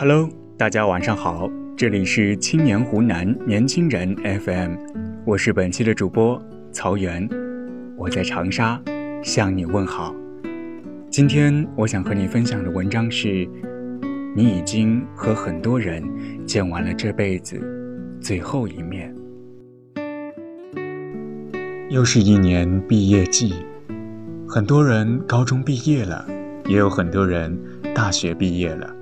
Hello，大家晚上好，这里是青年湖南年轻人 FM，我是本期的主播曹源，我在长沙向你问好。今天我想和你分享的文章是：你已经和很多人见完了这辈子最后一面。又是一年毕业季，很多人高中毕业了，也有很多人大学毕业了。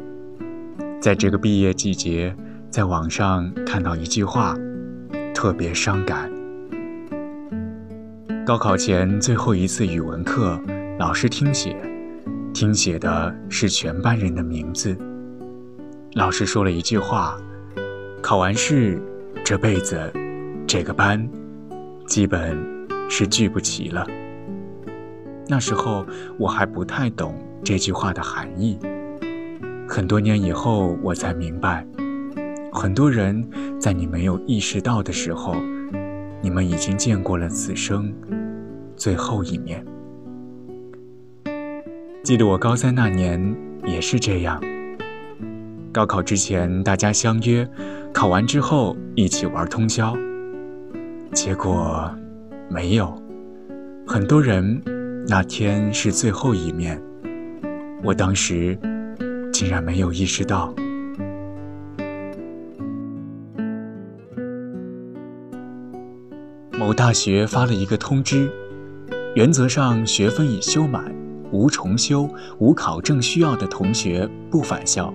在这个毕业季节，在网上看到一句话，特别伤感。高考前最后一次语文课，老师听写，听写的是全班人的名字。老师说了一句话：“考完试，这辈子，这个班，基本是聚不齐了。”那时候我还不太懂这句话的含义。很多年以后，我才明白，很多人在你没有意识到的时候，你们已经见过了此生最后一面。记得我高三那年也是这样。高考之前，大家相约，考完之后一起玩通宵。结果没有，很多人那天是最后一面。我当时。竟然没有意识到。某大学发了一个通知，原则上学分已修满，无重修、无考证需要的同学不返校，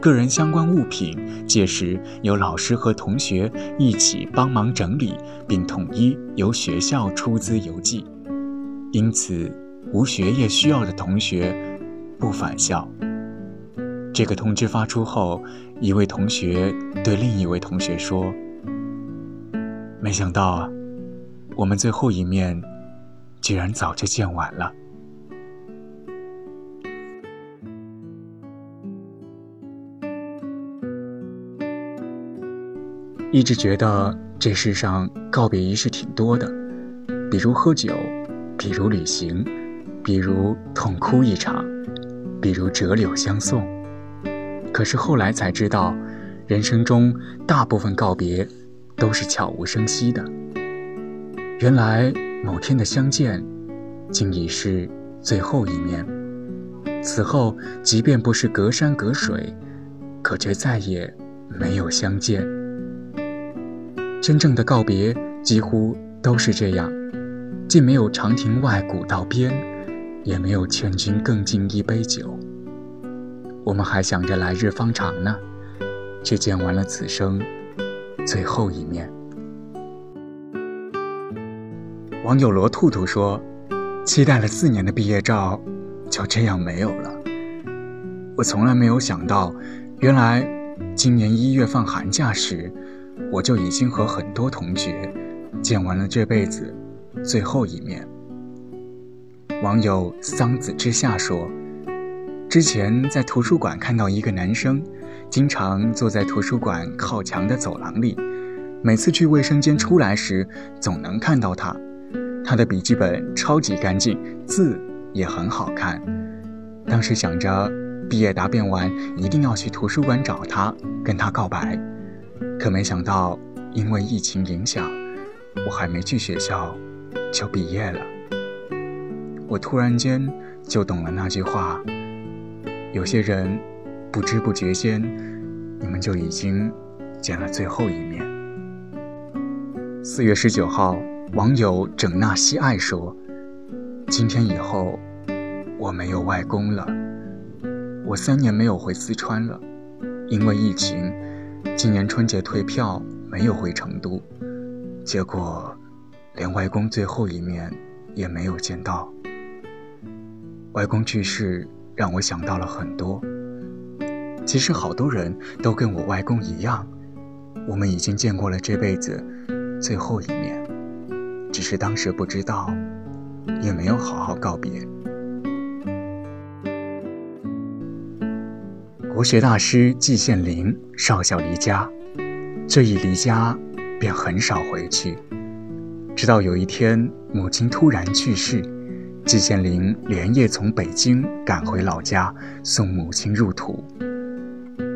个人相关物品届时由老师和同学一起帮忙整理，并统一由学校出资邮寄。因此，无学业需要的同学不返校。这个通知发出后，一位同学对另一位同学说：“没想到，我们最后一面居然早就见完了。”一直觉得这世上告别仪式挺多的，比如喝酒，比如旅行，比如痛哭一场，比如折柳相送。可是后来才知道，人生中大部分告别都是悄无声息的。原来某天的相见，竟已是最后一面。此后，即便不是隔山隔水，可却再也没有相见。真正的告别几乎都是这样，既没有长亭外，古道边，也没有劝君更尽一杯酒。我们还想着来日方长呢，却见完了此生最后一面。网友罗兔兔说：“期待了四年的毕业照，就这样没有了。我从来没有想到，原来今年一月放寒假时，我就已经和很多同学见完了这辈子最后一面。”网友桑子之下说。之前在图书馆看到一个男生，经常坐在图书馆靠墙的走廊里，每次去卫生间出来时，总能看到他。他的笔记本超级干净，字也很好看。当时想着毕业答辩完一定要去图书馆找他，跟他告白。可没想到因为疫情影响，我还没去学校就毕业了。我突然间就懂了那句话。有些人，不知不觉间，你们就已经见了最后一面。四月十九号，网友整纳西爱说：“今天以后，我没有外公了。我三年没有回四川了，因为疫情，今年春节退票没有回成都，结果连外公最后一面也没有见到。外公去世。”让我想到了很多。其实好多人都跟我外公一样，我们已经见过了这辈子最后一面，只是当时不知道，也没有好好告别。国学大师季羡林少小离家，这一离家便很少回去，直到有一天母亲突然去世。季羡林连夜从北京赶回老家，送母亲入土。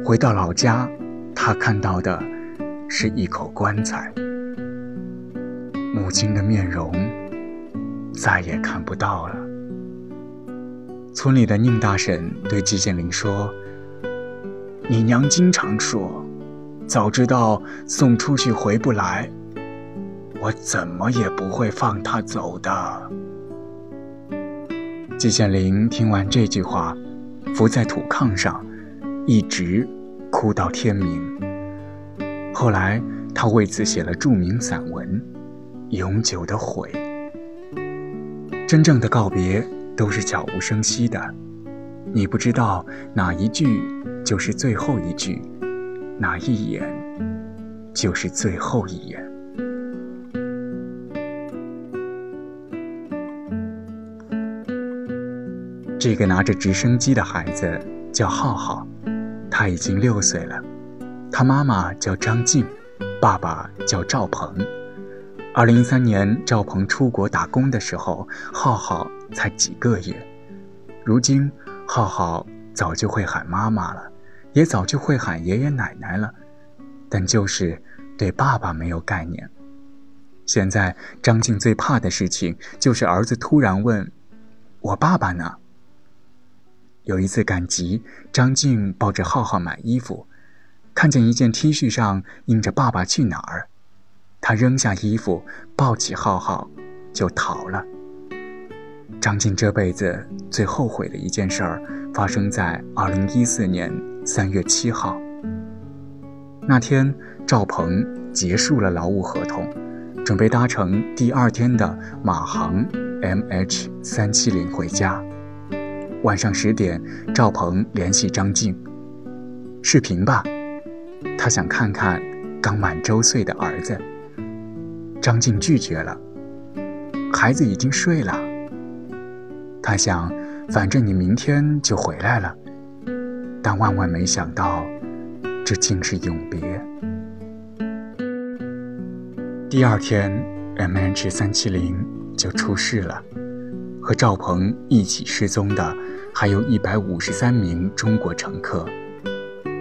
回到老家，他看到的是一口棺材，母亲的面容再也看不到了。村里的宁大婶对季羡林说：“你娘经常说，早知道送出去回不来，我怎么也不会放她走的。”季羡林听完这句话，伏在土炕上，一直哭到天明。后来，他为此写了著名散文《永久的悔》。真正的告别都是悄无声息的，你不知道哪一句就是最后一句，哪一眼就是最后一眼。这个拿着直升机的孩子叫浩浩，他已经六岁了。他妈妈叫张静，爸爸叫赵鹏。二零一三年，赵鹏出国打工的时候，浩浩才几个月。如今，浩浩早就会喊妈妈了，也早就会喊爷爷奶奶了，但就是对爸爸没有概念。现在，张静最怕的事情就是儿子突然问：“我爸爸呢？”有一次赶集，张静抱着浩浩买衣服，看见一件 T 恤上印着“爸爸去哪儿”，他扔下衣服，抱起浩浩就逃了。张静这辈子最后悔的一件事儿，发生在2014年3月7号。那天，赵鹏结束了劳务合同，准备搭乘第二天的马航 MH370 回家。晚上十点，赵鹏联系张静，视频吧，他想看看刚满周岁的儿子。张静拒绝了，孩子已经睡了。他想，反正你明天就回来了，但万万没想到，这竟是永别。第二天，MH 三七零就出事了。和赵鹏一起失踪的还有一百五十三名中国乘客。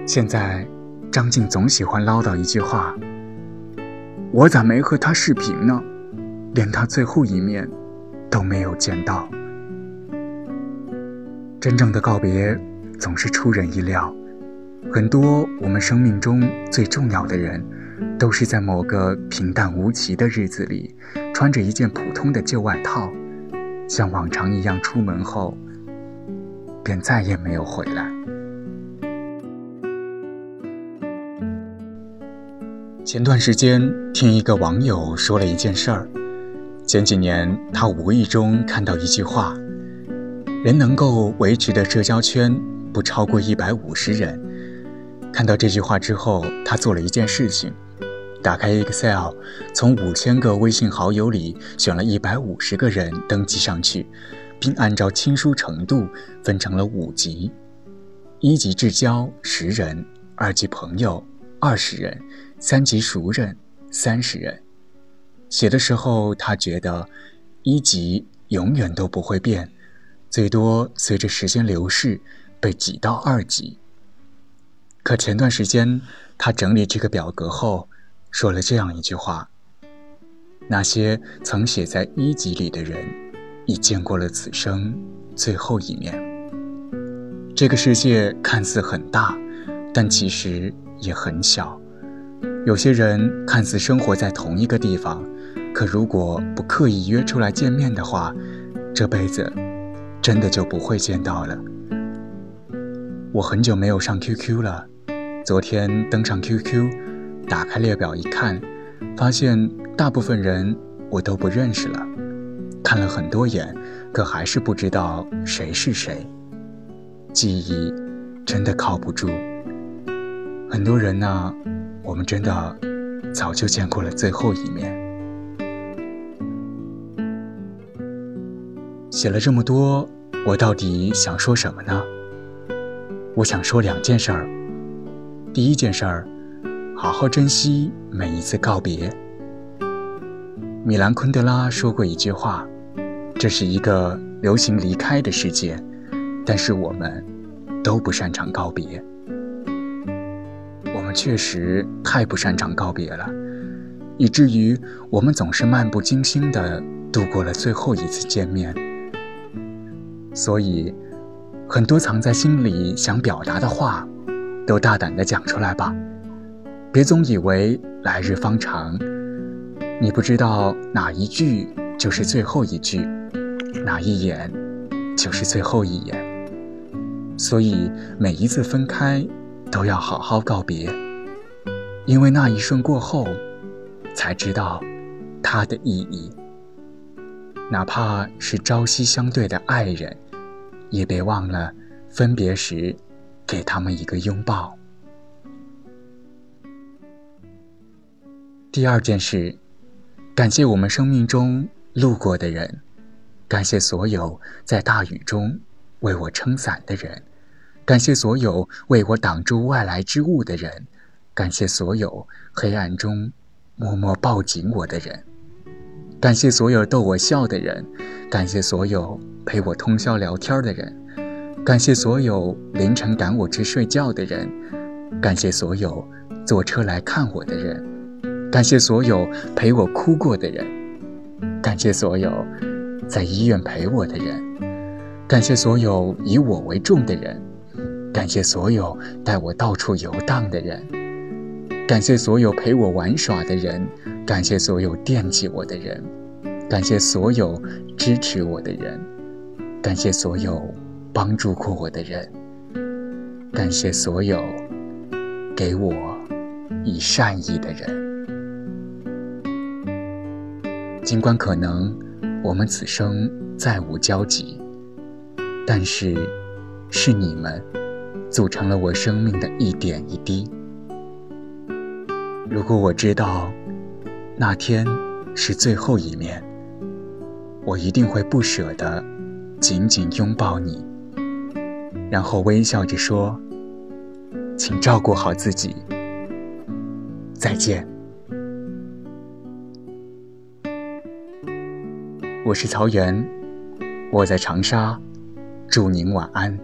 现在，张静总喜欢唠叨一句话：“我咋没和他视频呢？连他最后一面都没有见到。”真正的告别总是出人意料，很多我们生命中最重要的人，都是在某个平淡无奇的日子里，穿着一件普通的旧外套。像往常一样出门后，便再也没有回来。前段时间听一个网友说了一件事儿：前几年他无意中看到一句话，人能够维持的社交圈不超过一百五十人。看到这句话之后，他做了一件事情。打开 Excel，从五千个微信好友里选了一百五十个人登记上去，并按照亲疏程度分成了五级：一级至交十人，二级朋友二十人，三级熟人三十人。写的时候，他觉得一级永远都不会变，最多随着时间流逝被挤到二级。可前段时间他整理这个表格后。说了这样一句话：那些曾写在一集里的人，已见过了此生最后一面。这个世界看似很大，但其实也很小。有些人看似生活在同一个地方，可如果不刻意约出来见面的话，这辈子真的就不会见到了。我很久没有上 QQ 了，昨天登上 QQ。打开列表一看，发现大部分人我都不认识了。看了很多眼，可还是不知道谁是谁。记忆真的靠不住。很多人呢，我们真的早就见过了最后一面。写了这么多，我到底想说什么呢？我想说两件事儿。第一件事儿。好好珍惜每一次告别。米兰昆德拉说过一句话：“这是一个流行离开的世界，但是我们都不擅长告别。”我们确实太不擅长告别了，以至于我们总是漫不经心地度过了最后一次见面。所以，很多藏在心里想表达的话，都大胆地讲出来吧，别总以为来日方长，你不知道哪一句就是最后一句，哪一眼就是最后一眼。所以，每一次分开。都要好好告别，因为那一瞬过后，才知道它的意义。哪怕是朝夕相对的爱人，也别忘了分别时给他们一个拥抱。第二件事，感谢我们生命中路过的人，感谢所有在大雨中为我撑伞的人。感谢所有为我挡住外来之物的人，感谢所有黑暗中默默抱紧我的人，感谢所有逗我笑的人，感谢所有陪我通宵聊天的人，感谢所有凌晨赶我去睡觉的人，感谢所有坐车来看我的人，感谢所有陪我哭过的人，感谢所有在医院陪我的人，感谢所有以我为重的人。感谢所有带我到处游荡的人，感谢所有陪我玩耍的人，感谢所有惦记我的人，感谢所有支持我的人，感谢所有帮助过我的人，感谢所有给我以善意的人。尽管可能我们此生再无交集，但是是你们。组成了我生命的一点一滴。如果我知道那天是最后一面，我一定会不舍得紧紧拥抱你，然后微笑着说：“请照顾好自己，再见。”我是曹源，我在长沙，祝您晚安。